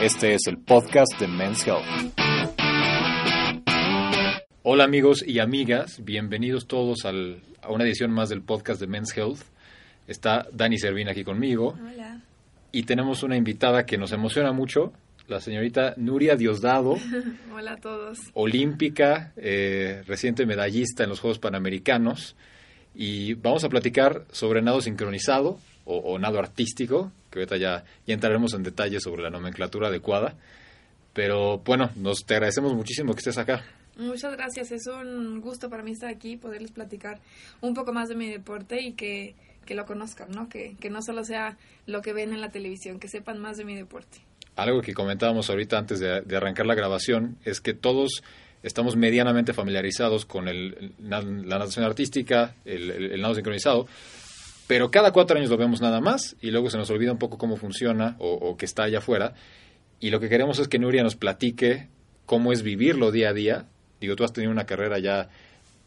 este es el podcast de Men's Health. Hola amigos y amigas, bienvenidos todos al, a una edición más del podcast de Men's Health. Está Dani Servina aquí conmigo. Hola. Y tenemos una invitada que nos emociona mucho, la señorita Nuria Diosdado. Hola a todos. Olímpica, eh, reciente medallista en los Juegos Panamericanos. Y vamos a platicar sobre nado sincronizado, o, nado artístico, que ahorita ya, ya entraremos en detalle sobre la nomenclatura adecuada. Pero bueno, nos te agradecemos muchísimo que estés acá. Muchas gracias, es un gusto para mí estar aquí, poderles platicar un poco más de mi deporte y que, que lo conozcan, ¿no? Que, que no solo sea lo que ven en la televisión, que sepan más de mi deporte. Algo que comentábamos ahorita antes de, arrancar la grabación es que todos estamos medianamente familiarizados con el, la, natación artística, el, el, nado sincronizado, pero cada cuatro años lo vemos nada más y luego se nos olvida un poco cómo funciona o, que está allá afuera. Y lo que queremos es que Nuria nos platique cómo es vivirlo día a día. Digo, tú has tenido una carrera ya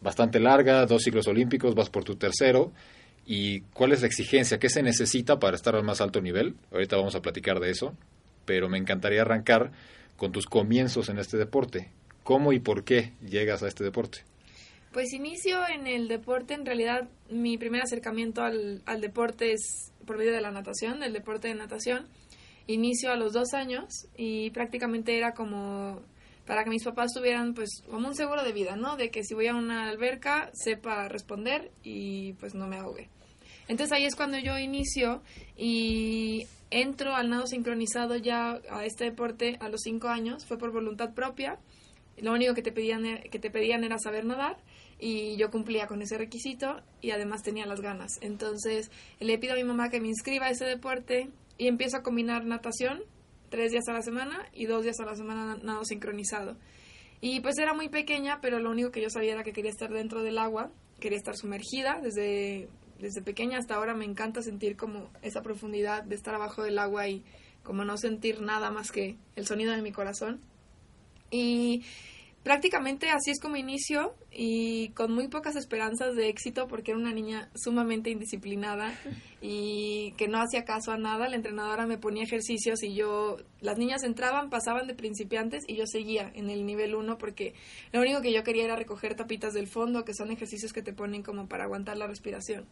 bastante larga, dos ciclos olímpicos, vas por tu tercero. ¿Y cuál es la exigencia? ¿Qué se necesita para estar al más alto nivel? Ahorita vamos a platicar de eso, pero me encantaría arrancar con tus comienzos en este deporte. ¿Cómo y por qué llegas a este deporte? Pues inicio en el deporte, en realidad mi primer acercamiento al, al deporte es por medio de la natación, del deporte de natación. Inicio a los dos años y prácticamente era como para que mis papás tuvieran pues como un seguro de vida, ¿no? De que si voy a una alberca sepa responder y pues no me ahogue. Entonces ahí es cuando yo inicio y entro al nado sincronizado ya a este deporte a los cinco años, fue por voluntad propia. Lo único que te pedían, e, que te pedían era saber nadar y yo cumplía con ese requisito y además tenía las ganas. Entonces le pido a mi mamá que me inscriba a ese deporte y empiezo a combinar natación tres días a la semana y dos días a la semana nado sincronizado. Y pues era muy pequeña, pero lo único que yo sabía era que quería estar dentro del agua, quería estar sumergida desde, desde pequeña hasta ahora me encanta sentir como esa profundidad de estar abajo del agua y como no sentir nada más que el sonido de mi corazón. Y prácticamente así es como inicio y con muy pocas esperanzas de éxito porque era una niña sumamente indisciplinada y que no hacía caso a nada. La entrenadora me ponía ejercicios y yo, las niñas entraban, pasaban de principiantes y yo seguía en el nivel 1 porque lo único que yo quería era recoger tapitas del fondo, que son ejercicios que te ponen como para aguantar la respiración.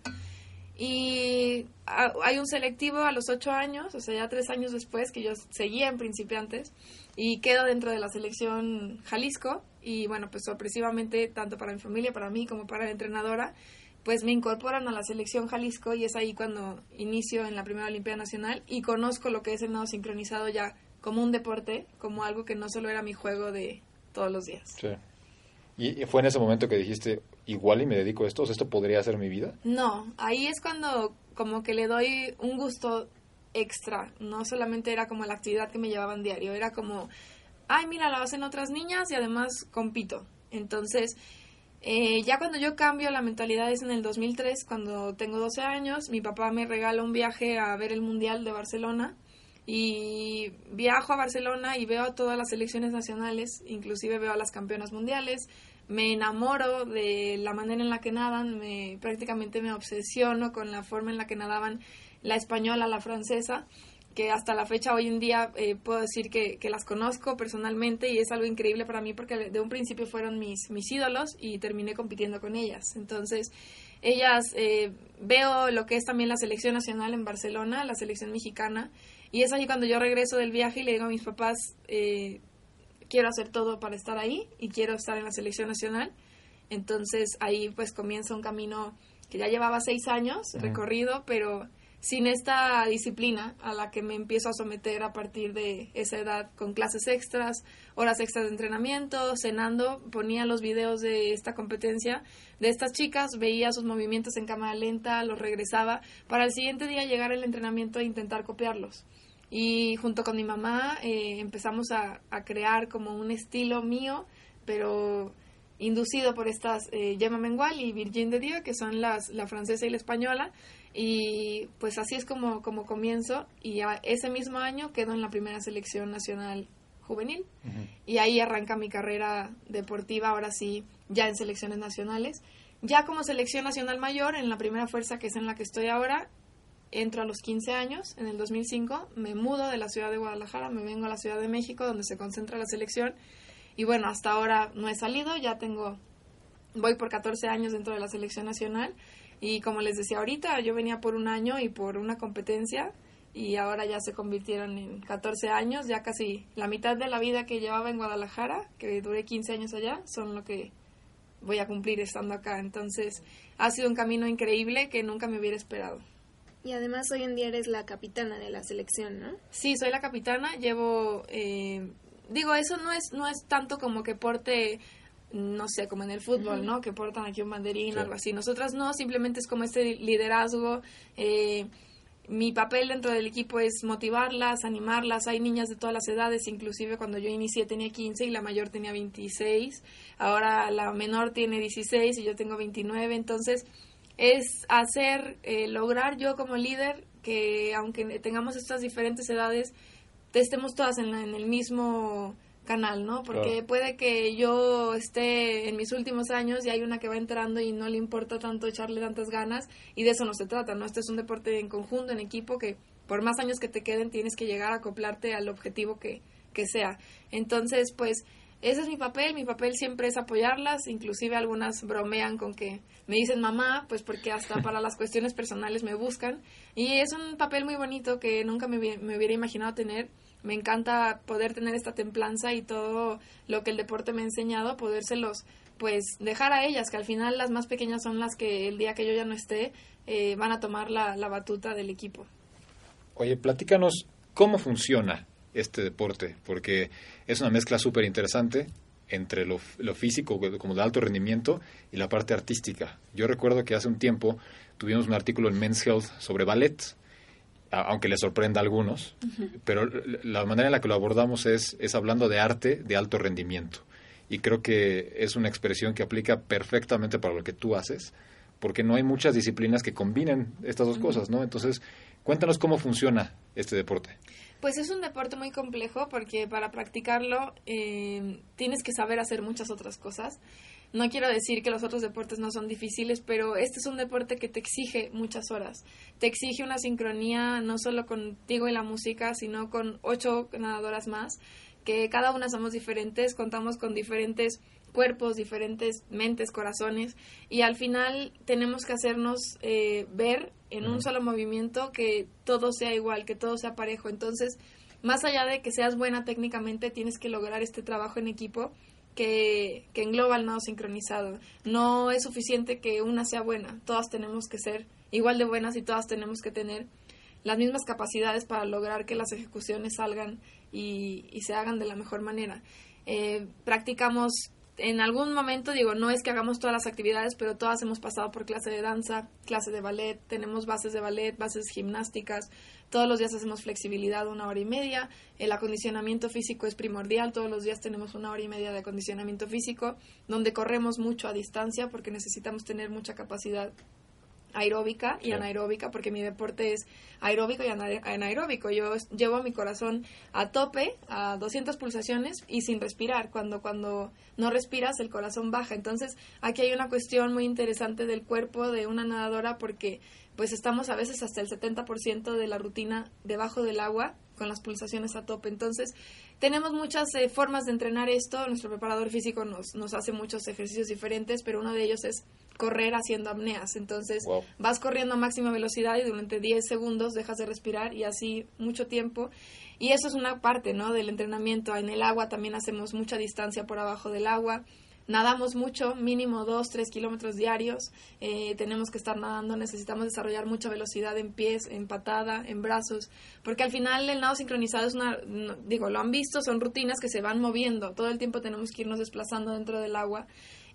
Y hay un selectivo a los ocho años, o sea, ya tres años después que yo seguía en principiantes y quedo dentro de la selección Jalisco y bueno, pues sorpresivamente, tanto para mi familia, para mí como para la entrenadora, pues me incorporan a la selección Jalisco y es ahí cuando inicio en la primera Olimpiada Nacional y conozco lo que es el nado sincronizado ya como un deporte, como algo que no solo era mi juego de todos los días. Sí. ¿Y fue en ese momento que dijiste, igual y me dedico a esto? ¿Esto podría ser mi vida? No, ahí es cuando como que le doy un gusto extra. No solamente era como la actividad que me llevaban diario, era como, ay, mira, lo hacen otras niñas y además compito. Entonces, eh, ya cuando yo cambio la mentalidad es en el 2003, cuando tengo 12 años, mi papá me regala un viaje a ver el Mundial de Barcelona y viajo a Barcelona y veo a todas las selecciones nacionales, inclusive veo a las campeonas mundiales, me enamoro de la manera en la que nadan, me, prácticamente me obsesiono con la forma en la que nadaban la española, la francesa, que hasta la fecha hoy en día eh, puedo decir que, las conozco personalmente y es algo increíble para mí porque de un principio fueron mis, mis ídolos y terminé compitiendo con ellas. Entonces, ellas, eh, veo lo que es también la selección nacional en Barcelona, la selección mexicana, y es ahí cuando yo regreso del viaje y le digo a mis papás, eh, quiero hacer todo para estar ahí y quiero estar en la selección nacional. Entonces ahí pues comienza un camino que ya llevaba seis años recorrido, pero sin esta disciplina a la que me empiezo a someter a partir de esa edad con clases extras, horas extras de entrenamiento, cenando, ponía los videos de esta competencia de estas chicas, veía sus movimientos en cámara lenta, los regresaba para el siguiente día llegar al entrenamiento e intentar copiarlos. Y junto con mi mamá eh, empezamos a, a, crear como un estilo mío, pero inducido por estas eh, Gemma Mengual y Virgin de Dieu, que son las, la francesa y la española. Y pues así es como, como comienzo. Y ese mismo año quedo en la primera selección nacional juvenil. Y ahí arranca mi carrera deportiva, ahora sí, ya en selecciones nacionales. Ya como selección nacional mayor, en la primera fuerza que es en la que estoy ahora, entro a los 15 años, en el 2005, me mudo de la ciudad de Guadalajara, me vengo a la Ciudad de México, donde se concentra la selección. Y bueno, hasta ahora no he salido, ya tengo, voy por 14 años dentro de la selección nacional. Y como les decía ahorita, yo venía por un año y por una competencia y ahora ya se convirtieron en 14 años, ya casi la mitad de la vida que llevaba en Guadalajara, que duré 15 años allá, son lo que voy a cumplir estando acá. Entonces, ha sido un camino increíble que nunca me hubiera esperado. Y además hoy en día eres la capitana de la selección, ¿no? Sí, soy la capitana. Llevo, eh, digo, eso no es no es tanto como que porte, no sé, como en el fútbol, ¿no? Que portan aquí un banderín o algo así. Nosotras no, simplemente es como este liderazgo. Eh, mi papel dentro del equipo es motivarlas, animarlas. Hay niñas de todas las edades, inclusive cuando yo inicié tenía 15 y la mayor tenía 26. Ahora la menor tiene 16 y yo tengo 29. Entonces, es hacer, eh, lograr yo como líder que aunque tengamos estas diferentes edades, estemos todas en, en el mismo canal, ¿no? Porque puede que yo esté en mis últimos años y hay una que va entrando y no le importa tanto echarle tantas ganas y de eso no se trata, ¿no? Este es un deporte en conjunto, en equipo, que por más años que te queden tienes que llegar a acoplarte al objetivo que, que sea. Entonces, pues ese es mi papel, mi papel siempre es apoyarlas, inclusive algunas bromean con que me dicen mamá, pues porque hasta para las cuestiones personales me buscan y es un papel muy bonito que nunca me, me hubiera imaginado tener. Me encanta poder tener esta templanza y todo lo que el deporte me ha enseñado, podérselos pues dejar a ellas, que al final las más pequeñas son las que el día que yo ya no esté eh, van a tomar la, la batuta del equipo. Oye, platícanos cómo funciona este deporte, porque es una mezcla súper interesante entre lo, lo, físico, como de alto rendimiento, y la parte artística. Yo recuerdo que hace un tiempo tuvimos un artículo en Men's Health sobre ballet, aunque le sorprenda a algunos, pero la manera en la que lo abordamos es, es hablando de arte de alto rendimiento. Y creo que es una expresión que aplica perfectamente para lo que tú haces, porque no hay muchas disciplinas que combinen estas dos cosas, ¿no? Entonces, cuéntanos cómo funciona este deporte. Pues es un deporte muy complejo porque para practicarlo eh, tienes que saber hacer muchas otras cosas. No quiero decir que los otros deportes no son difíciles, pero este es un deporte que te exige muchas horas. Te exige una sincronía no solo contigo y la música, sino con ocho nadadoras más, que cada una somos diferentes, contamos con diferentes cuerpos, diferentes mentes, corazones, y al final tenemos que hacernos eh, ver en un solo movimiento que todo sea igual, que todo sea parejo. Entonces, más allá de que seas buena técnicamente, tienes que lograr este trabajo en equipo que, que engloba el nado sincronizado. No es suficiente que una sea buena, todas tenemos que ser igual de buenas y todas tenemos que tener las mismas capacidades para lograr que las ejecuciones salgan y, y se hagan de la mejor manera. Eh, practicamos en algún momento, digo, no es que hagamos todas las actividades, pero todas hemos pasado por clase de danza, clase de ballet, tenemos bases de ballet, bases gimnásticas, todos los días hacemos flexibilidad una hora y media, el acondicionamiento físico es primordial, todos los días tenemos una hora y media de acondicionamiento físico, donde corremos mucho a distancia porque necesitamos tener mucha capacidad aeróbica y anaeróbica, porque mi deporte es aeróbico y anaeróbico. Yo llevo mi corazón a tope, a 200 pulsaciones y sin respirar. Cuando, cuando no respiras, el corazón baja. Entonces, aquí hay una cuestión muy interesante del cuerpo de una nadadora porque pues estamos a veces hasta el 70% de la rutina debajo del agua con las pulsaciones a tope. Entonces, tenemos muchas eh, formas de entrenar esto. Nuestro preparador físico nos, nos hace muchos ejercicios diferentes, pero uno de ellos es correr haciendo apneas. Entonces, vas corriendo a máxima velocidad y durante 10 segundos dejas de respirar y así mucho tiempo. Y eso es una parte, ¿no? Del entrenamiento. En el agua también hacemos mucha distancia por abajo del agua. Nadamos mucho, mínimo 2, 3 kilómetros diarios, eh, tenemos que estar nadando, necesitamos desarrollar mucha velocidad en pies, en patada, en brazos, porque al final el nado sincronizado es una, digo, lo han visto, son rutinas que se van moviendo, todo el tiempo tenemos que irnos desplazando dentro del agua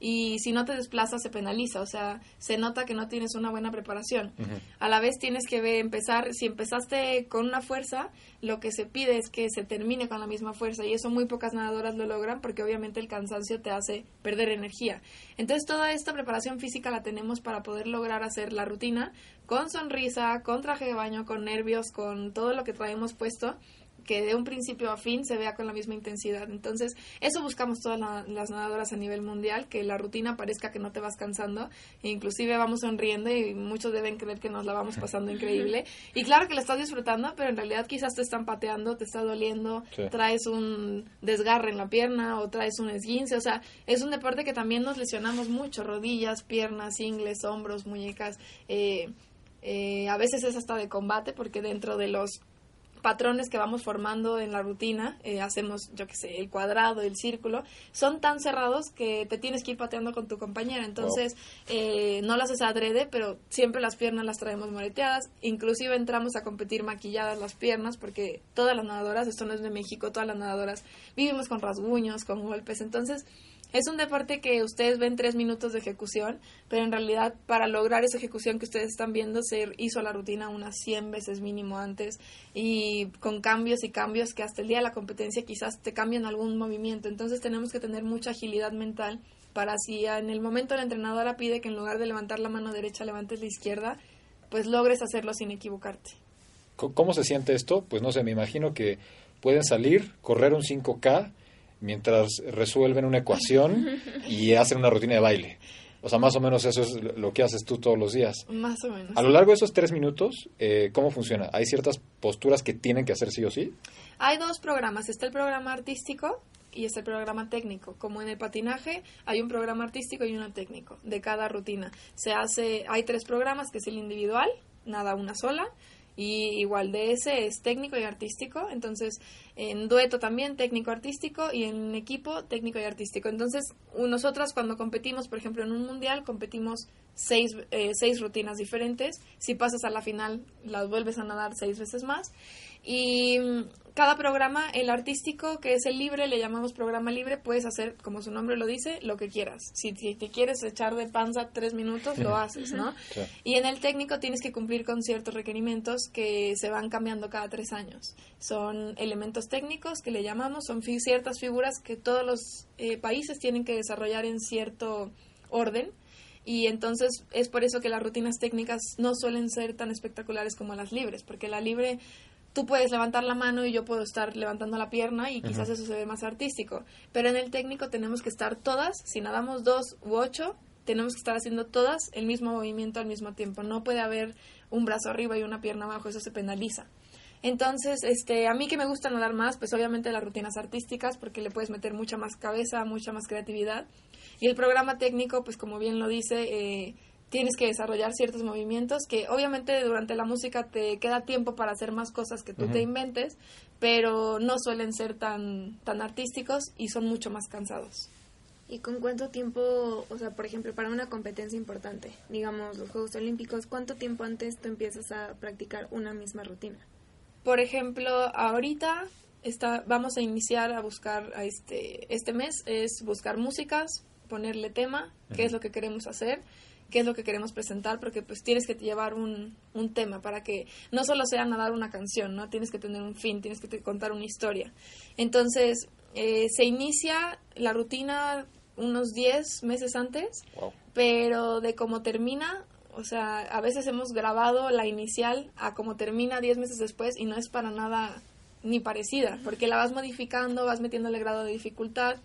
y si no te desplazas se penaliza, o sea, se nota que no tienes una buena preparación. A la vez tienes que ver, empezar, si empezaste con una fuerza, lo que se pide es que se termine con la misma fuerza y eso muy pocas nadadoras lo logran porque obviamente el cansancio te hace perder energía. Entonces toda esta preparación física la tenemos para poder lograr hacer la rutina con sonrisa, con traje de baño, con nervios, con todo lo que traemos puesto que de un principio a fin se vea con la misma intensidad. Entonces, eso buscamos todas las nadadoras a nivel mundial, que la rutina parezca que no te vas cansando, e inclusive vamos sonriendo y muchos deben creer que nos la vamos pasando increíble. Y claro que la estás disfrutando, pero en realidad quizás te están pateando, te está doliendo, traes un desgarre en la pierna o traes un esguince, o sea, es un deporte que también nos lesionamos mucho, rodillas, piernas, ingles, hombros, muñecas, eh, eh, a veces es hasta de combate porque dentro de los patrones que vamos formando en la rutina, eh, hacemos, yo qué sé, el cuadrado, el círculo, son tan cerrados que te tienes que ir pateando con tu compañera. Entonces, eh, no las haces adrede, pero siempre las piernas las traemos moreteadas. Inclusive entramos a competir maquilladas las piernas, porque todas las nadadoras, esto no es de México, todas las nadadoras vivimos con rasguños, con golpes. Entonces, es un deporte que ustedes ven tres minutos de ejecución, pero en realidad para lograr esa ejecución que ustedes están viendo se hizo la rutina unas 100 veces mínimo antes y con cambios y cambios que hasta el día de la competencia quizás te cambian algún movimiento. Entonces tenemos que tener mucha agilidad mental para si en el momento la entrenadora pide que en lugar de levantar la mano derecha levantes la izquierda, pues logres hacerlo sin equivocarte. ¿Cómo se siente esto? Pues no sé, me imagino que pueden salir, correr un 5K mientras resuelven una ecuación y hacen una rutina de baile. O sea, más o menos eso es lo que haces tú todos los días. Más o menos. A lo largo de esos tres minutos, eh, ¿cómo funciona? ¿Hay ciertas posturas que tienen que hacer sí o sí? Hay dos programas. Está el programa artístico y está el programa técnico. Como en el patinaje, hay un programa artístico y uno técnico de cada rutina. Se hace, hay tres programas, que es el individual, nada una sola, y igual de ese es técnico y artístico, entonces en dueto también técnico artístico y en equipo técnico y artístico. Entonces nosotras cuando competimos, por ejemplo en un mundial, competimos seis, eh, seis rutinas diferentes, si pasas a la final las vuelves a nadar seis veces más y cada programa, el artístico, que es el libre, le llamamos programa libre, puedes hacer, como su nombre lo dice, lo que quieras. Si, te quieres echar de panza tres minutos, lo haces, ¿no? Y en el técnico tienes que cumplir con ciertos requerimientos que se van cambiando cada tres años. Son elementos técnicos que le llamamos, son ciertas figuras que todos los eh, países tienen que desarrollar en cierto orden. Y entonces es por eso que las rutinas técnicas no suelen ser tan espectaculares como las libres, porque la libre tú puedes levantar la mano y yo puedo estar levantando la pierna y quizás eso se ve más artístico. Pero en el técnico tenemos que estar todas, si nadamos dos u ocho, tenemos que estar haciendo todas el mismo movimiento al mismo tiempo. No puede haber un brazo arriba y una pierna abajo, eso se penaliza. Entonces, este, a mí que me gusta nadar más, pues obviamente las rutinas artísticas, porque le puedes meter mucha más cabeza, mucha más creatividad. Y el programa técnico, pues como bien lo dice, eh, tienes que desarrollar ciertos movimientos que obviamente durante la música te queda tiempo para hacer más cosas que tú te inventes, pero no suelen ser tan, tan artísticos y son mucho más cansados. ¿Y con cuánto tiempo, o sea, por ejemplo, para una competencia importante, digamos los Juegos Olímpicos, cuánto tiempo antes tú empiezas a practicar una misma rutina? Por ejemplo, ahorita está, vamos a iniciar a buscar a este, este mes, es buscar músicas, ponerle tema, qué es lo que queremos hacer qué es lo que queremos presentar, porque pues tienes que llevar un, un tema para que no solo sea nadar una canción, ¿no? Tienes que tener un fin, tienes que contar una historia. Entonces, eh, se inicia la rutina unos 10 meses antes, pero de cómo termina, o sea, a veces hemos grabado la inicial a cómo termina 10 meses después y no es para nada ni parecida, porque la vas modificando, vas metiéndole grado de dificultad,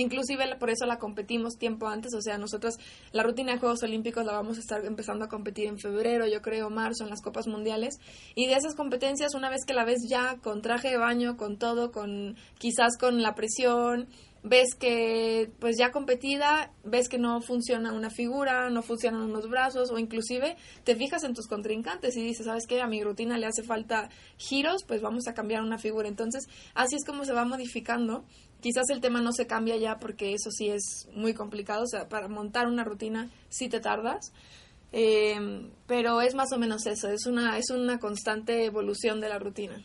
Inclusive por eso la competimos tiempo antes, o sea, nosotros la rutina de Juegos Olímpicos la vamos a estar empezando a competir en febrero, yo creo, marzo, en las Copas Mundiales. Y de esas competencias, una vez que la ves ya con traje de baño, con todo, con quizás con la presión, ves que pues ya competida, ves que no funciona una figura, no funcionan unos brazos o inclusive te fijas en tus contrincantes y dices, ¿sabes qué? A mi rutina le hace falta giros, pues vamos a cambiar una figura. Entonces, así es como se va modificando. Quizás el tema no se cambia ya porque eso sí es muy complicado, o sea, para montar una rutina sí te tardas. Eh, pero es más o menos eso, es una, es una constante evolución de la rutina.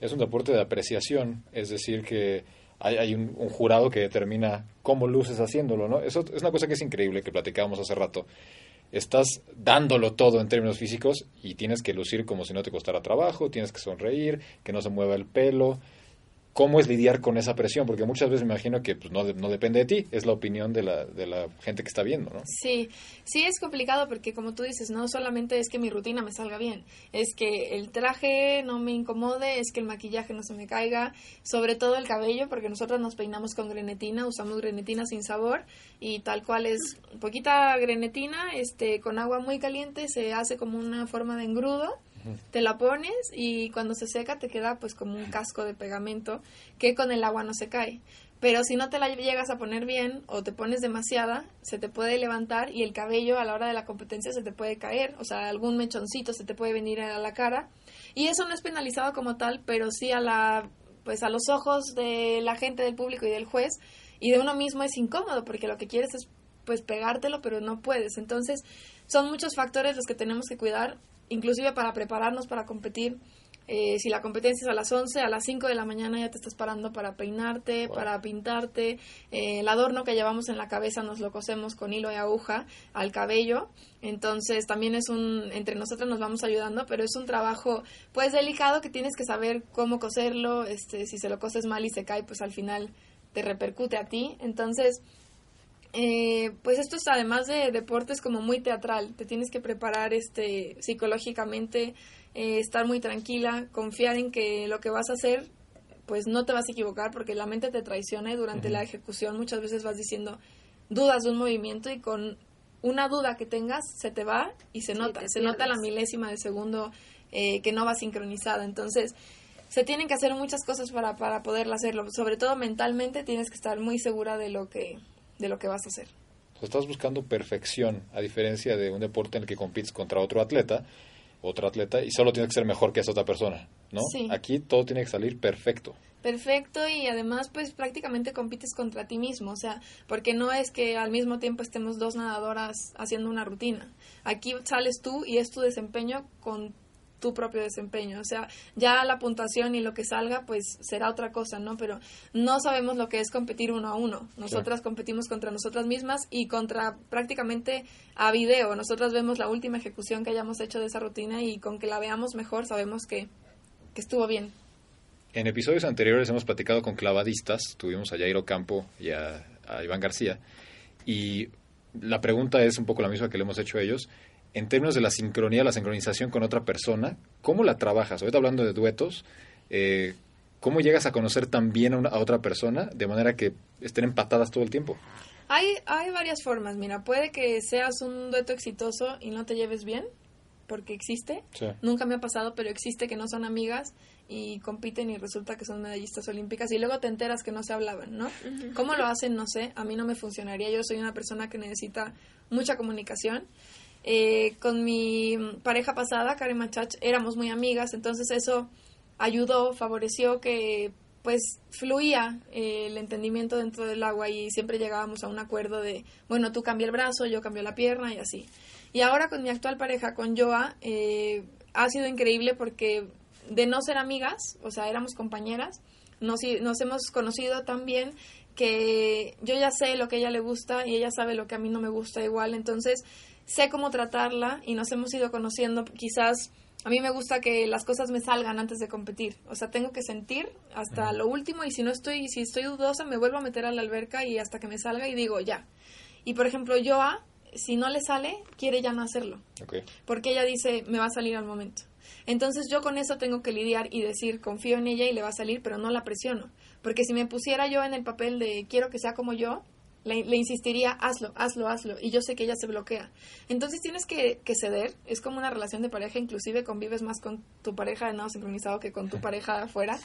Es un deporte de apreciación, es decir, que hay, un, jurado que determina cómo luces haciéndolo, ¿no? Eso es una cosa que es increíble, que platicábamos hace rato. Estás dándolo todo en términos físicos y tienes que lucir como si no te costara trabajo, tienes que sonreír, que no se mueva el pelo, ¿Cómo es lidiar con esa presión? Porque muchas veces me imagino que pues, no, no depende de ti, es la opinión de la, de la gente que está viendo, ¿no? Sí, sí es complicado porque como tú dices, no solamente es que mi rutina me salga bien, es que el traje no me incomode, es que el maquillaje no se me caiga, sobre todo el cabello, porque nosotros nos peinamos con grenetina, usamos grenetina sin sabor y tal cual es poquita grenetina, este, con agua muy caliente se hace como una forma de engrudo te la pones y cuando se seca te queda pues como un casco de pegamento que con el agua no se cae. Pero si no te la llegas a poner bien o te pones demasiada, se te puede levantar y el cabello a la hora de la competencia se te puede caer, o sea, algún mechoncito se te puede venir a la cara. Y eso no es penalizado como tal, pero sí a la pues a los ojos de la gente del público y del juez y de uno mismo es incómodo porque lo que quieres es pues pegártelo, pero no puedes. Entonces, son muchos factores los que tenemos que cuidar inclusive para prepararnos para competir. Eh, si la competencia es a las 11, a las 5 de la mañana ya te estás parando para peinarte, para pintarte. Eh, el adorno que llevamos en la cabeza nos lo cosemos con hilo y aguja al cabello. Entonces también es un, entre nosotros nos vamos ayudando, pero es un trabajo pues delicado que tienes que saber cómo coserlo. Este, si se lo coses mal y se cae, pues al final te repercute a ti. Entonces, eh, pues esto es además de deportes como muy teatral, te tienes que preparar este psicológicamente, eh, estar muy tranquila, confiar en que lo que vas a hacer pues no te vas a equivocar porque la mente te traiciona y durante la ejecución muchas veces vas diciendo dudas de un movimiento y con una duda que tengas se te va y se nota, se nota la milésima de segundo eh, que no va sincronizada. Entonces, se tienen que hacer muchas cosas para, para poderla hacerlo. Sobre todo mentalmente tienes que estar muy segura de lo que, de lo que vas a hacer. estás buscando perfección, a diferencia de un deporte en el que compites contra otro atleta, otro atleta, y solo tienes que ser mejor que esa otra persona, ¿no? Aquí todo tiene que salir perfecto. Perfecto y además pues prácticamente compites contra ti mismo, o sea, porque no es que al mismo tiempo estemos dos nadadoras haciendo una rutina. Aquí sales tú y es tu desempeño con tu propio desempeño. O sea, ya la puntuación y lo que salga, pues será otra cosa, ¿no? Pero no sabemos lo que es competir uno a uno. Nosotras competimos contra nosotras mismas y contra prácticamente a video. Nosotras vemos la última ejecución que hayamos hecho de esa rutina y con que la veamos mejor sabemos que, que estuvo bien. En episodios anteriores hemos platicado con clavadistas, tuvimos a Jairo Campo y a, a Iván García, y la pregunta es un poco la misma que le hemos hecho a ellos en términos de la sincronía, la sincronización con otra persona, ¿cómo la trabajas? Ahorita hablando de duetos, eh, ¿cómo llegas a conocer también a, a, otra persona de manera que estén empatadas todo el tiempo? Hay, hay varias formas, mira, puede que seas un dueto exitoso y no te lleves bien, porque existe, nunca me ha pasado, pero existe que no son amigas y compiten y resulta que son medallistas olímpicas y luego te enteras que no se hablaban, ¿no? ¿Cómo lo hacen? No sé, a mí no me funcionaría, yo soy una persona que necesita mucha comunicación eh, con mi pareja pasada, Karen Machach, éramos muy amigas, entonces eso ayudó, favoreció que pues fluía eh, el entendimiento dentro del agua y siempre llegábamos a un acuerdo de, bueno, tú cambia el brazo, yo cambio la pierna y así. Y ahora con mi actual pareja, con Joa, eh, ha sido increíble porque de no ser amigas, o sea, éramos compañeras, nos, nos hemos conocido tan bien que yo ya sé lo que ella le gusta y ella sabe lo que a mí no me gusta igual, entonces sé cómo tratarla y nos hemos ido conociendo. Quizás a mí me gusta que las cosas me salgan antes de competir. O sea, tengo que sentir hasta lo último y si no estoy, si estoy dudosa, me vuelvo a meter a la alberca y hasta que me salga y digo ya. Y por ejemplo, Joa, si no le sale, quiere ya no hacerlo. Porque ella dice, me va a salir al momento. Entonces yo con eso tengo que lidiar y decir, confío en ella y le va a salir, pero no la presiono. Porque si me pusiera yo en el papel de quiero que sea como yo, le, insistiría, hazlo, hazlo, hazlo, y yo sé que ella se bloquea. Entonces tienes que, ceder, es como una relación de pareja, inclusive convives más con tu pareja de nado sincronizado que con tu pareja afuera,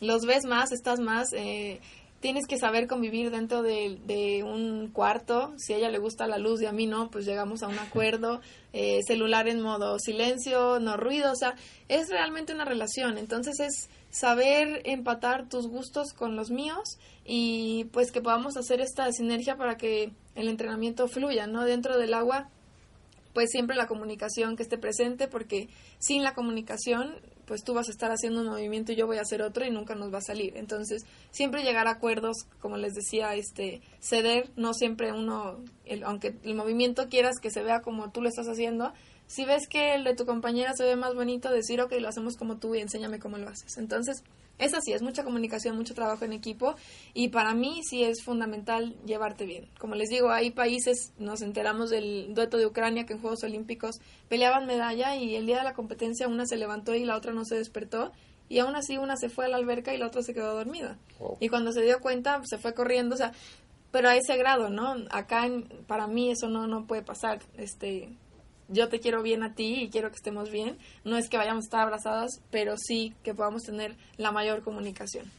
los ves más, estás más, eh, tienes que saber convivir dentro de, de, un cuarto. Si a ella le gusta la luz y a mí no, pues llegamos a un acuerdo. Eh, celular en modo silencio, no ruido. O sea, es realmente una relación. Entonces es saber empatar tus gustos con los míos y pues que podamos hacer esta sinergia para que el entrenamiento fluya, ¿no? Dentro del agua, pues siempre la comunicación que esté presente porque sin la comunicación pues tú vas a estar haciendo un movimiento y yo voy a hacer otro y nunca nos va a salir. Entonces, siempre llegar a acuerdos, como les decía, este ceder, no siempre uno, aunque el movimiento quieras que se vea como tú lo estás haciendo, si ves que el de tu compañera se ve más bonito, decir, ok, lo hacemos como tú y enséñame cómo lo haces. Entonces, es así, es mucha comunicación, mucho trabajo en equipo y para mí sí es fundamental llevarte bien. Como les digo, hay países, nos enteramos del dueto de Ucrania que en Juegos Olímpicos peleaban medalla y el día de la competencia una se levantó y la otra no se despertó y aún así una se fue a la alberca y la otra se quedó dormida. Y cuando se dio cuenta se fue corriendo, o sea, pero a ese grado, ¿no? Acá para mí eso no no puede pasar, este yo te quiero bien a ti y quiero que estemos bien. No es que vayamos a estar abrazadas, pero sí que podamos tener la mayor comunicación.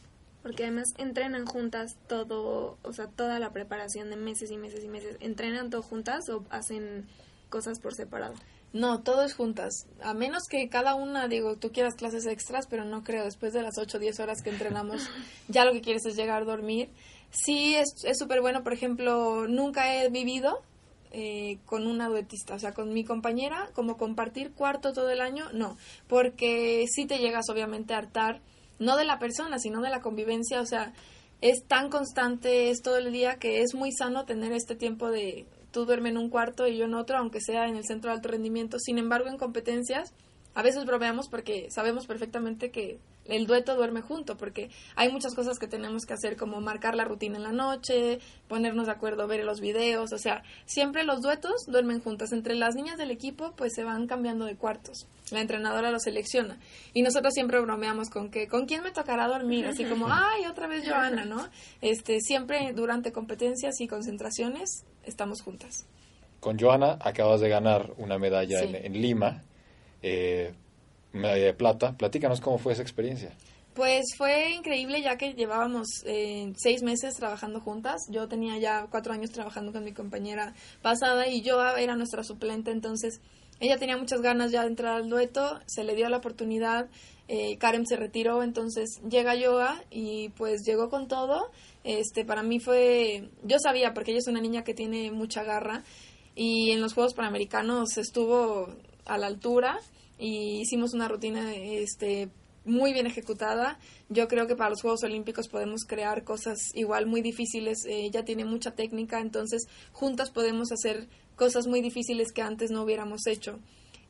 Porque además entrenan juntas todo, o sea, toda la preparación de meses y meses y meses. ¿Entrenan todo juntas o hacen cosas por separado? No, todo es juntas. A menos que cada una, digo, tú quieras clases extras, pero no creo. Después de las 8 o 10 horas que entrenamos, ya lo que quieres es llegar a dormir. Sí, es súper bueno. Por ejemplo, nunca he vivido eh, con una duetista, o sea, con mi compañera, como compartir cuarto todo el año, no, porque si te llegas obviamente a hartar, no de la persona, sino de la convivencia, o sea, es tan constante, es todo el día que es muy sano tener este tiempo de tú duermes en un cuarto y yo en otro, aunque sea en el centro de alto rendimiento, sin embargo en competencias, a veces bromeamos porque sabemos perfectamente que el dueto duerme junto, porque hay muchas cosas que tenemos que hacer, como marcar la rutina en la noche, ponernos de acuerdo, ver los videos, o sea, siempre los duetos duermen juntas. Entre las niñas del equipo, pues se van cambiando de cuartos. La entrenadora lo selecciona. Y nosotros siempre bromeamos con que, ¿con quién me tocará dormir? Así como, ay, otra vez Joana, ¿no? Este, siempre durante competencias y concentraciones estamos juntas. Con Joana acabas de ganar una medalla en Lima eh, medalla de plata. Platícanos cómo fue esa experiencia. Pues fue increíble ya que llevábamos eh, seis meses trabajando juntas. Yo tenía ya cuatro años trabajando con mi compañera pasada y yo era nuestra suplente, entonces ella tenía muchas ganas ya de entrar al dueto, se le dio la oportunidad, eh, Karen se retiró, entonces llega Yoa y pues llegó con todo. Este, para mí fue, yo sabía porque ella es una niña que tiene mucha garra y en los Juegos Panamericanos estuvo a la altura y hicimos una rutina este muy bien ejecutada. Yo creo que para los Juegos Olímpicos podemos crear cosas igual muy difíciles. ella tiene mucha técnica, entonces juntas podemos hacer cosas muy difíciles que antes no hubiéramos hecho.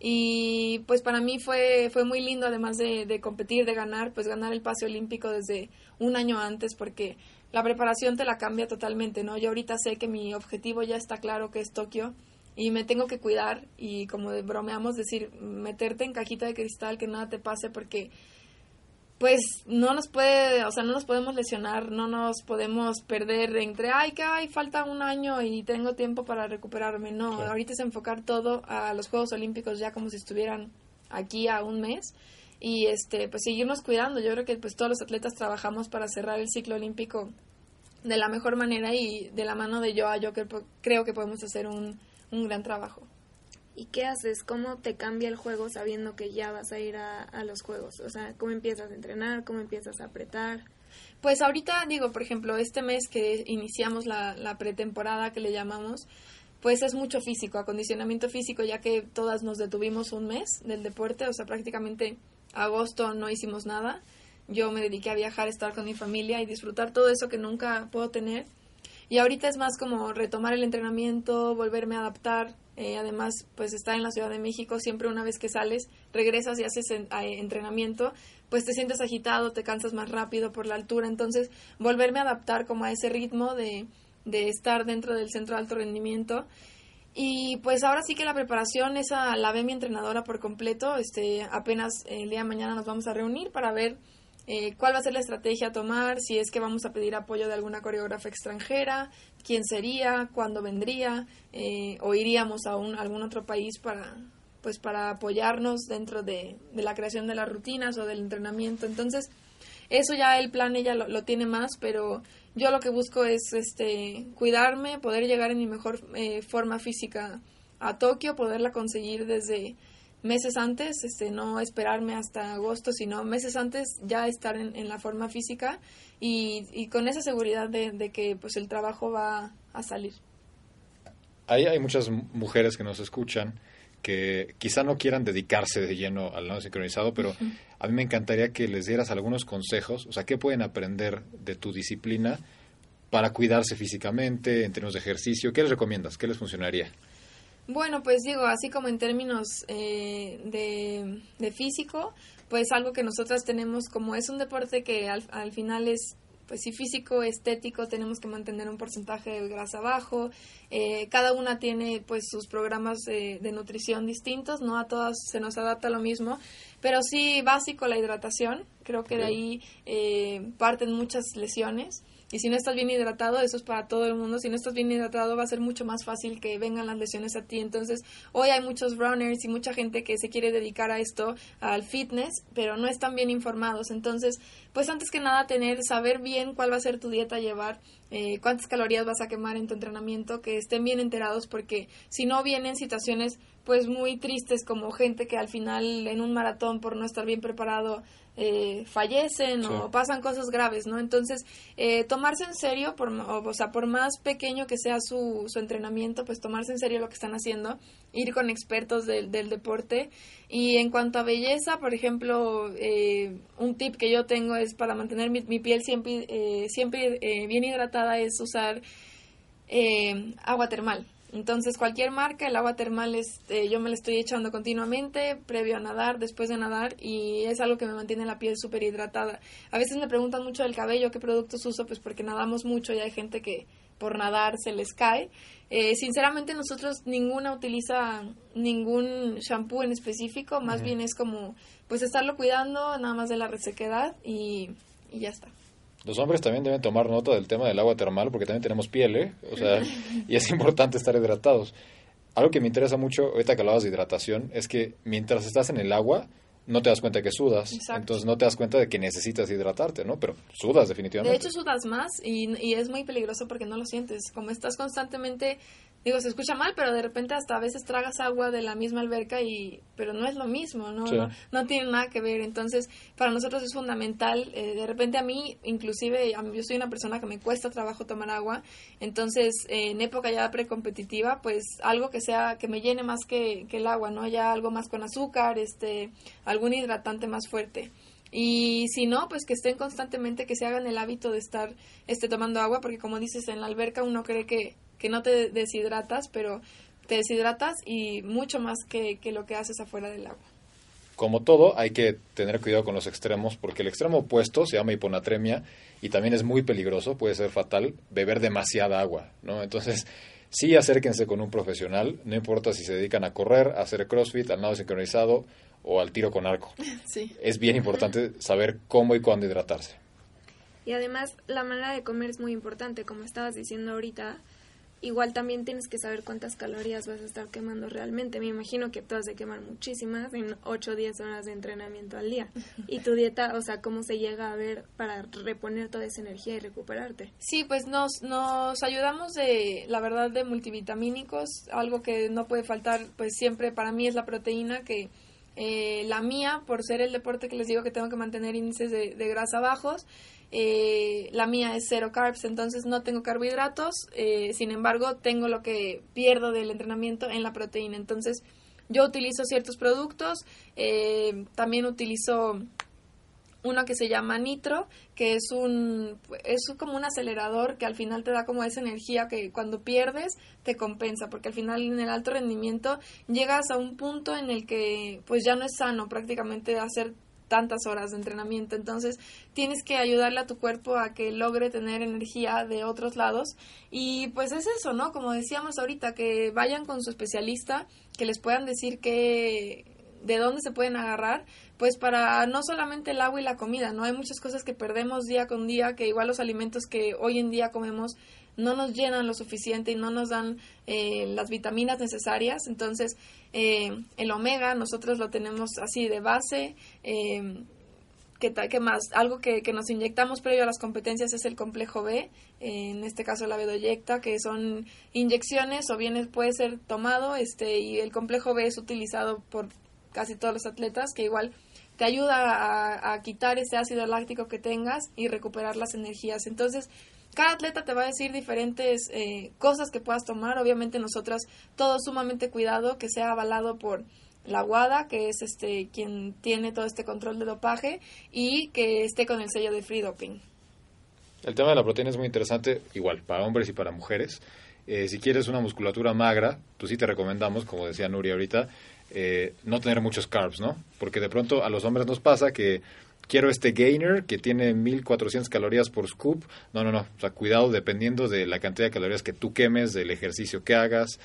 Y pues para mí fue, fue muy lindo, además de, de competir, de ganar, pues ganar el pase olímpico desde un año antes, porque la preparación te la cambia totalmente, ¿no? Yo ahorita sé que mi objetivo ya está claro, que es Tokio y me tengo que cuidar y como bromeamos decir meterte en cajita de cristal que nada te pase porque pues no nos puede, o sea, no nos podemos lesionar, no nos podemos perder entre, ay, que hay falta un año y tengo tiempo para recuperarme. No, ahorita es enfocar todo a los Juegos Olímpicos ya como si estuvieran aquí a un mes y este, pues seguirnos cuidando. Yo creo que pues todos los atletas trabajamos para cerrar el ciclo olímpico de la mejor manera y de la mano de Joa yo creo que podemos hacer un un gran trabajo. ¿Y qué haces? ¿Cómo te cambia el juego sabiendo que ya vas a ir a, los juegos? O sea, ¿cómo empiezas a entrenar? ¿Cómo empiezas a apretar? Pues ahorita digo, por ejemplo, este mes que iniciamos la, la pretemporada que le llamamos, pues es mucho físico, acondicionamiento físico, ya que todas nos detuvimos un mes del deporte, o sea, prácticamente agosto no hicimos nada. Yo me dediqué a viajar, estar con mi familia y disfrutar todo eso que nunca puedo tener. Y ahorita es más como retomar el entrenamiento, volverme a adaptar. Eh, además, pues estar en la Ciudad de México, siempre una vez que sales, regresas y haces entrenamiento, pues te sientes agitado, te cansas más rápido por la altura. Entonces, volverme a adaptar como a ese ritmo de, de estar dentro del centro de alto rendimiento. Y pues ahora sí que la preparación esa la ve mi entrenadora por completo. Este, apenas el día de mañana nos vamos a reunir para ver eh, cuál va a ser la estrategia a tomar, si es que vamos a pedir apoyo de alguna coreógrafa extranjera, quién sería, cuándo vendría, eh, o iríamos a, un, algún otro país para, pues, para apoyarnos dentro de, de, la creación de las rutinas o del entrenamiento. Entonces, eso ya el plan ella lo, lo tiene más, pero yo lo que busco es este cuidarme, poder llegar en mi mejor eh, forma física a Tokio, poderla conseguir desde meses antes, este, no esperarme hasta agosto, sino meses antes ya estar en, la forma física y, y, con esa seguridad de, de, que pues el trabajo va a salir. Hay, hay muchas mujeres que nos escuchan que quizá no quieran dedicarse de lleno al lado sincronizado, pero a mí me encantaría que les dieras algunos consejos, o sea, ¿qué pueden aprender de tu disciplina para cuidarse físicamente, en términos de ejercicio? ¿Qué les recomiendas? ¿Qué les funcionaría? Bueno, pues digo, así como en términos eh, de, físico, pues algo que nosotras tenemos como es un deporte que al, al final es pues sí físico, estético, tenemos que mantener un porcentaje de grasa bajo. Eh, cada una tiene pues sus programas de, nutrición distintos, no a todas se nos adapta lo mismo, pero sí básico la hidratación, creo que de ahí eh, parten muchas lesiones. Y si no estás bien hidratado, eso es para todo el mundo, si no estás bien hidratado va a ser mucho más fácil que vengan las lesiones a ti. Entonces, hoy hay muchos runners y mucha gente que se quiere dedicar a esto, al fitness, pero no están bien informados. Entonces, pues antes que nada tener, saber bien cuál va a ser tu dieta a llevar, eh, cuántas calorías vas a quemar en tu entrenamiento, que estén bien enterados porque si no vienen situaciones pues muy tristes como gente que al final en un maratón por no estar bien preparado eh, fallecen o pasan cosas graves, ¿no? Entonces, eh, tomarse en serio, por, o, sea, por más pequeño que sea su, su entrenamiento, pues tomarse en serio lo que están haciendo, ir con expertos del, del deporte. Y en cuanto a belleza, por ejemplo, eh, un tip que yo tengo es para mantener mi, mi piel siempre, siempre bien hidratada es usar agua termal. Entonces, cualquier marca, el agua termal, este, yo me la estoy echando continuamente, previo a nadar, después de nadar, y es algo que me mantiene la piel súper hidratada. A veces me preguntan mucho del cabello, qué productos uso, pues porque nadamos mucho y hay gente que por nadar se les cae. Eh, sinceramente, nosotros ninguna utiliza ningún shampoo en específico, más bien es como, pues estarlo cuidando, nada más de la resequedad y, y ya está. Los hombres también deben tomar nota del tema del agua termal porque también tenemos piel, ¿eh? O sea, y es importante estar hidratados. Algo que me interesa mucho, ahorita que hablabas de hidratación, es que mientras estás en el agua, no te das cuenta que sudas. Entonces no te das cuenta de que necesitas hidratarte, ¿no? Pero sudas definitivamente. De hecho, sudas más y, y es muy peligroso porque no lo sientes. Como estás constantemente digo, se escucha mal, pero de repente hasta a veces tragas agua de la misma alberca y, pero no es lo mismo, ¿no? No, tiene nada que ver. Entonces, para nosotros es fundamental. Eh, de repente a mí, inclusive, yo soy una persona que me cuesta trabajo tomar agua. Entonces, en época ya precompetitiva, pues algo que sea, que me llene más que, que el agua, ¿no? Ya algo más con azúcar, este, algún hidratante más fuerte. Y si no, pues que estén constantemente, que se hagan el hábito de estar este, tomando agua, porque como dices, en la alberca uno cree que que no te deshidratas, pero te deshidratas y mucho más que, lo que haces afuera del agua. Como todo, hay que tener cuidado con los extremos, porque el extremo opuesto se llama hiponatremia y también es muy peligroso, puede ser fatal, beber demasiada agua, ¿no? Entonces, sí acérquense con un profesional, no importa si se dedican a correr, a hacer crossfit, al nado sincronizado o al tiro con arco. Sí. Es bien importante saber cómo y cuándo hidratarse. Y además, la manera de comer es muy importante, como estabas diciendo ahorita, igual también tienes que saber cuántas calorías vas a estar quemando realmente. Me imagino que tú has de quemar muchísimas en 8 o 10 horas de entrenamiento al día. Y tu dieta, o sea, ¿cómo se llega a ver para reponer toda esa energía y recuperarte? Sí, pues nos, nos ayudamos de, la verdad, de multivitamínicos. Algo que no puede faltar, pues siempre para mí es la proteína que... Eh, la mía, por ser el deporte que les digo que tengo que mantener índices de, de grasa bajos, eh, la mía es cero carbs, entonces no tengo carbohidratos, eh, sin embargo tengo lo que pierdo del entrenamiento en la proteína. Entonces yo utilizo ciertos productos, eh, también utilizo uno que se llama nitro, que es un es como un acelerador que al final te da como esa energía que cuando pierdes te compensa, porque al final en el alto rendimiento llegas a un punto en el que pues ya no es sano prácticamente hacer tantas horas de entrenamiento. Entonces, tienes que ayudarle a tu cuerpo a que logre tener energía de otros lados. Y pues es eso, ¿no? Como decíamos ahorita, que vayan con su especialista, que les puedan decir que de dónde se pueden agarrar, pues para no solamente el agua y la comida, ¿no? Hay muchas cosas que perdemos día con día, que igual los alimentos que hoy en día comemos no nos llenan lo suficiente y no nos dan eh, las vitaminas necesarias. Entonces, eh, el omega nosotros lo tenemos así de base. Eh, ¿Qué, ¿Qué más? Algo que, que, nos inyectamos previo a las competencias es el complejo B, en este caso la bedoyecta, que son inyecciones o bien puede ser tomado, este, y el complejo B es utilizado por casi todos los atletas, que igual te ayuda a, quitar ese ácido láctico que tengas y recuperar las energías. Entonces, cada atleta te va a decir diferentes eh, cosas que puedas tomar. Obviamente nosotras todo sumamente cuidado, que sea avalado por la WADA, que es este quien tiene todo este control de dopaje y que esté con el sello de free doping. El tema de la proteína es muy interesante, igual para hombres y para mujeres. Eh, si quieres una musculatura magra, pues sí te recomendamos, como decía Nuria ahorita, eh, no tener muchos carbs, ¿no? Porque de pronto a los hombres nos pasa que quiero este gainer que tiene 1400 calorías por scoop. No, no, no. O sea, cuidado dependiendo de la cantidad de calorías que tú quemes, del ejercicio que hagas.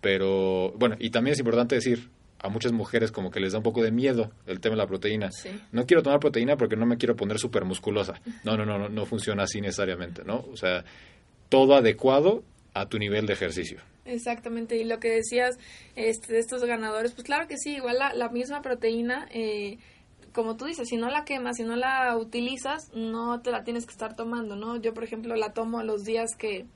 Pero, bueno, y también es importante decir, a muchas mujeres como que les da un poco de miedo el tema de la proteína. No quiero tomar proteína porque no me quiero poner súper musculosa. No, no, no, no, no funciona así necesariamente, ¿no? O sea, todo adecuado a tu nivel de ejercicio. Exactamente, y lo que decías este, de estos ganadores, pues claro que sí, igual la, misma proteína, eh, como tú dices, si no la quemas, si no la utilizas, no te la tienes que estar tomando, ¿no? Yo, por ejemplo, la tomo los días que,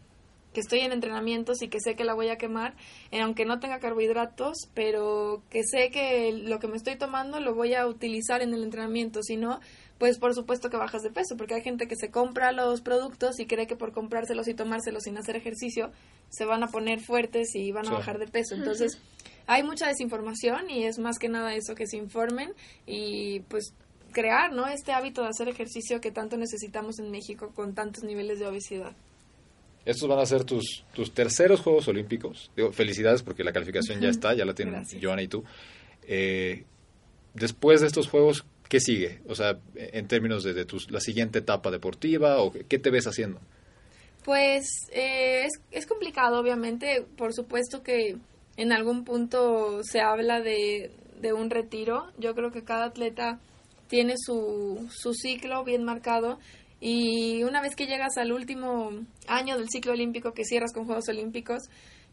que estoy en entrenamientos y que sé que la voy a quemar, eh, aunque no tenga carbohidratos, pero que sé que lo que me estoy tomando lo voy a utilizar en el entrenamiento, si no, pues por supuesto que bajas de peso, porque hay gente que se compra los productos y cree que por comprárselos y tomárselos sin hacer ejercicio se van a poner fuertes y van a bajar de peso. Entonces, hay mucha desinformación y es más que nada eso que se informen y pues crear, ¿no? Este hábito de hacer ejercicio que tanto necesitamos en México con tantos niveles de obesidad. Estos van a ser tus, tus terceros Juegos Olímpicos. Digo, felicidades porque la calificación ya está, ya la tienen Joana y tú. Eh, después de estos Juegos, ¿qué sigue? O sea, en términos de, la siguiente etapa deportiva o qué te ves haciendo. Pues eh, es, es complicado, obviamente. Por supuesto que en algún punto se habla de, de un retiro. Yo creo que cada atleta tiene su, su ciclo bien marcado y una vez que llegas al último año del ciclo olímpico que cierras con Juegos Olímpicos,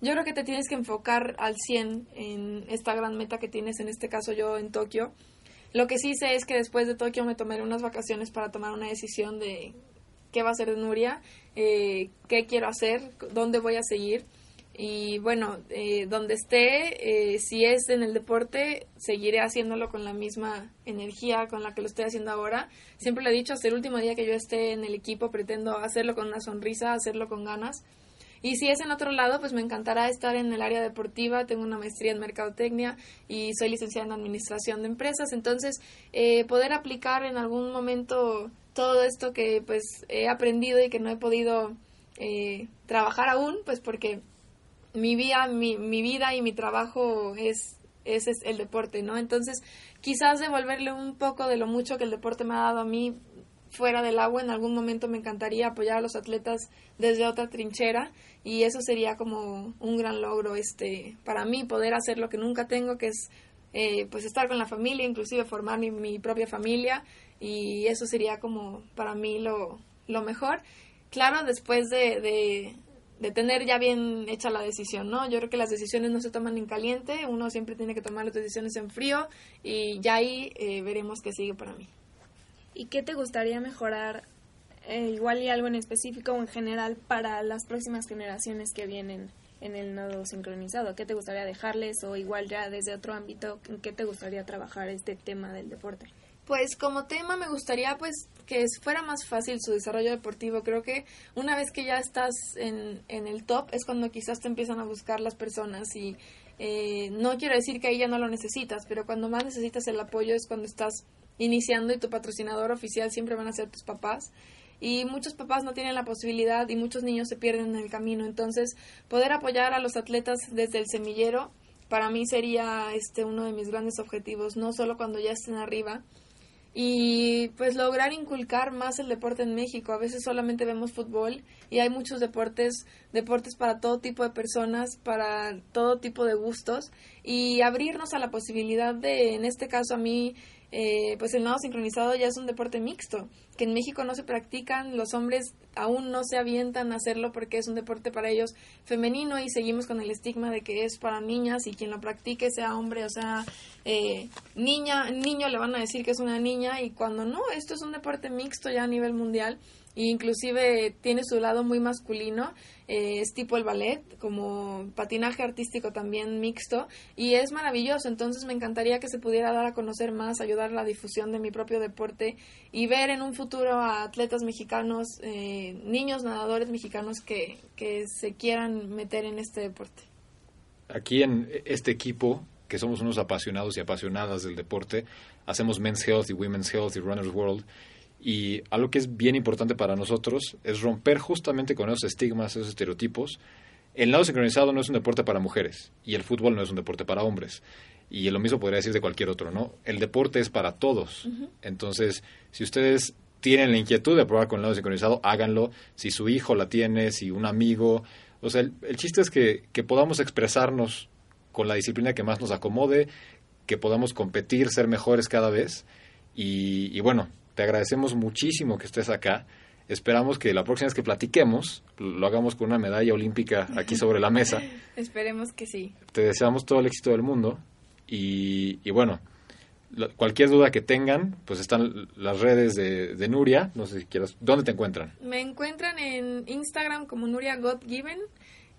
yo creo que te tienes que enfocar al 100 en esta gran meta que tienes, en este caso yo en Tokio. Lo que sí sé es que después de Tokio me tomaré unas vacaciones para tomar una decisión de qué va a ser de Nuria, eh, qué quiero hacer, dónde voy a seguir. Y bueno, eh, donde esté, eh, si es en el deporte, seguiré haciéndolo con la misma energía con la que lo estoy haciendo ahora. Siempre lo he dicho, hasta el último día que yo esté en el equipo, pretendo hacerlo con una sonrisa, hacerlo con ganas. Y si es en otro lado, pues me encantará estar en el área deportiva. Tengo una maestría en mercadotecnia y soy licenciada en administración de empresas. Entonces, eh, poder aplicar en algún momento todo esto que pues he aprendido y que no he podido eh, trabajar aún, pues porque mi vida, mi, mi vida y mi trabajo es, es, es el deporte, ¿no? Entonces, quizás devolverle un poco de lo mucho que el deporte me ha dado a mí fuera del agua. En algún momento me encantaría apoyar a los atletas desde otra trinchera y eso sería como un gran logro este para mí poder hacer lo que nunca tengo, que es eh, pues estar con la familia, inclusive formar mi, propia familia y eso sería como para mí lo, lo mejor. Claro, después de, de, de tener ya bien hecha la decisión, ¿no? Yo creo que las decisiones no se toman en caliente, uno siempre tiene que tomar las decisiones en frío y ya ahí eh, veremos qué sigue para mí. ¿Y qué te gustaría mejorar, eh, igual y algo en específico o en general, para las próximas generaciones que vienen en el nodo sincronizado? ¿Qué te gustaría dejarles o igual ya desde otro ámbito, en qué te gustaría trabajar este tema del deporte? Pues como tema me gustaría pues que fuera más fácil su desarrollo deportivo. Creo que una vez que ya estás en, en el top es cuando quizás te empiezan a buscar las personas y eh, no quiero decir que ahí ya no lo necesitas, pero cuando más necesitas el apoyo es cuando estás iniciando y tu patrocinador oficial siempre van a ser tus papás. Y muchos papás no tienen la posibilidad y muchos niños se pierden en el camino. Entonces, poder apoyar a los atletas desde el semillero para mí sería este uno de mis grandes objetivos, no solo cuando ya estén arriba, y pues lograr inculcar más el deporte en México. A veces solamente vemos fútbol y hay muchos deportes, deportes para todo tipo de personas, para todo tipo de gustos y abrirnos a la posibilidad de, en este caso a mí, eh, pues el nado sincronizado ya es un deporte mixto, que en México no se practican, los hombres aún no se avientan a hacerlo porque es un deporte para ellos femenino y seguimos con el estigma de que es para niñas y quien lo practique sea hombre o sea eh, niña, niño le van a decir que es una niña y cuando no, esto es un deporte mixto ya a nivel mundial inclusive tiene su lado muy masculino, eh, es tipo el ballet, como patinaje artístico también mixto, y es maravilloso, entonces me encantaría que se pudiera dar a conocer más, ayudar a la difusión de mi propio deporte y ver en un futuro a atletas mexicanos, eh, niños nadadores mexicanos que, que se quieran meter en este deporte. Aquí en este equipo que somos unos apasionados y apasionadas del deporte, hacemos Men's Health y Women's Health y Runners World y algo que es bien importante para nosotros es romper justamente con esos estigmas, esos estereotipos. El lado sincronizado no es un deporte para mujeres y el fútbol no es un deporte para hombres. Y lo mismo podría decir de cualquier otro, ¿no? El deporte es para todos. Entonces, si ustedes tienen la inquietud de probar con el lado sincronizado, háganlo. Si su hijo la tiene, si un amigo. O sea, el, chiste es que, que podamos expresarnos con la disciplina que más nos acomode, que podamos competir, ser mejores cada vez. y bueno, te agradecemos muchísimo que estés acá. Esperamos que la próxima vez que platiquemos lo hagamos con una medalla olímpica aquí sobre la mesa. Esperemos que sí. Te deseamos todo el éxito del mundo y, bueno, cualquier duda que tengan, pues están las redes de, Nuria. No sé si quieras. ¿Dónde te encuentran? Me encuentran en Instagram como Nuria God Given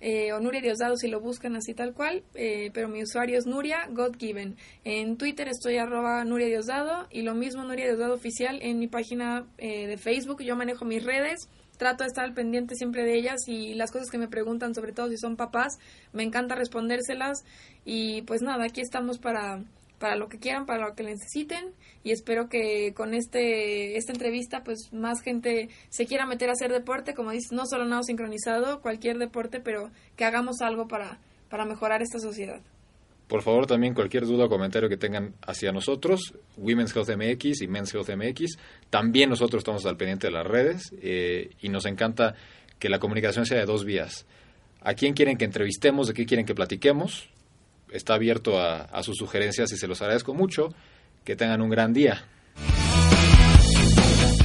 eh, o Nuria Diosdado si lo buscan así tal cual, eh, pero mi usuario es Nuria Godgiven. En Twitter estoy arroba Nuria Diosdado y lo mismo Nuria Diosdado oficial en mi página eh, de Facebook. Yo manejo mis redes, trato de estar al pendiente siempre de ellas y las cosas que me preguntan, sobre todo si son papás, me encanta respondérselas y pues nada, aquí estamos para para lo que quieran, para lo que necesiten y espero que con este esta entrevista pues más gente se quiera meter a hacer deporte, como dices, no solo nado sincronizado, cualquier deporte, pero que hagamos algo para, para mejorar esta sociedad. Por favor, también cualquier duda o comentario que tengan hacia nosotros, Women's Health MX y Men's Health MX, también nosotros estamos al pendiente de las redes eh, y nos encanta que la comunicación sea de dos vías. ¿A quién quieren que entrevistemos? ¿De qué quieren que platiquemos? Está abierto a, sus sugerencias y se los agradezco mucho. Que tengan un gran día.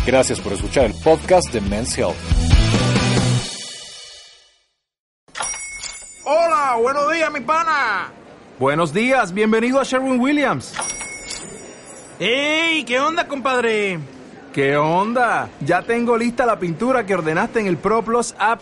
Gracias por escuchar el podcast de Men's Health. Hola, buenos días, mi pana. Buenos días, bienvenido a Sherwin Williams. ¡Ey! ¿Qué onda, compadre? ¿Qué onda? Ya tengo lista la pintura que ordenaste en el ProPlus app.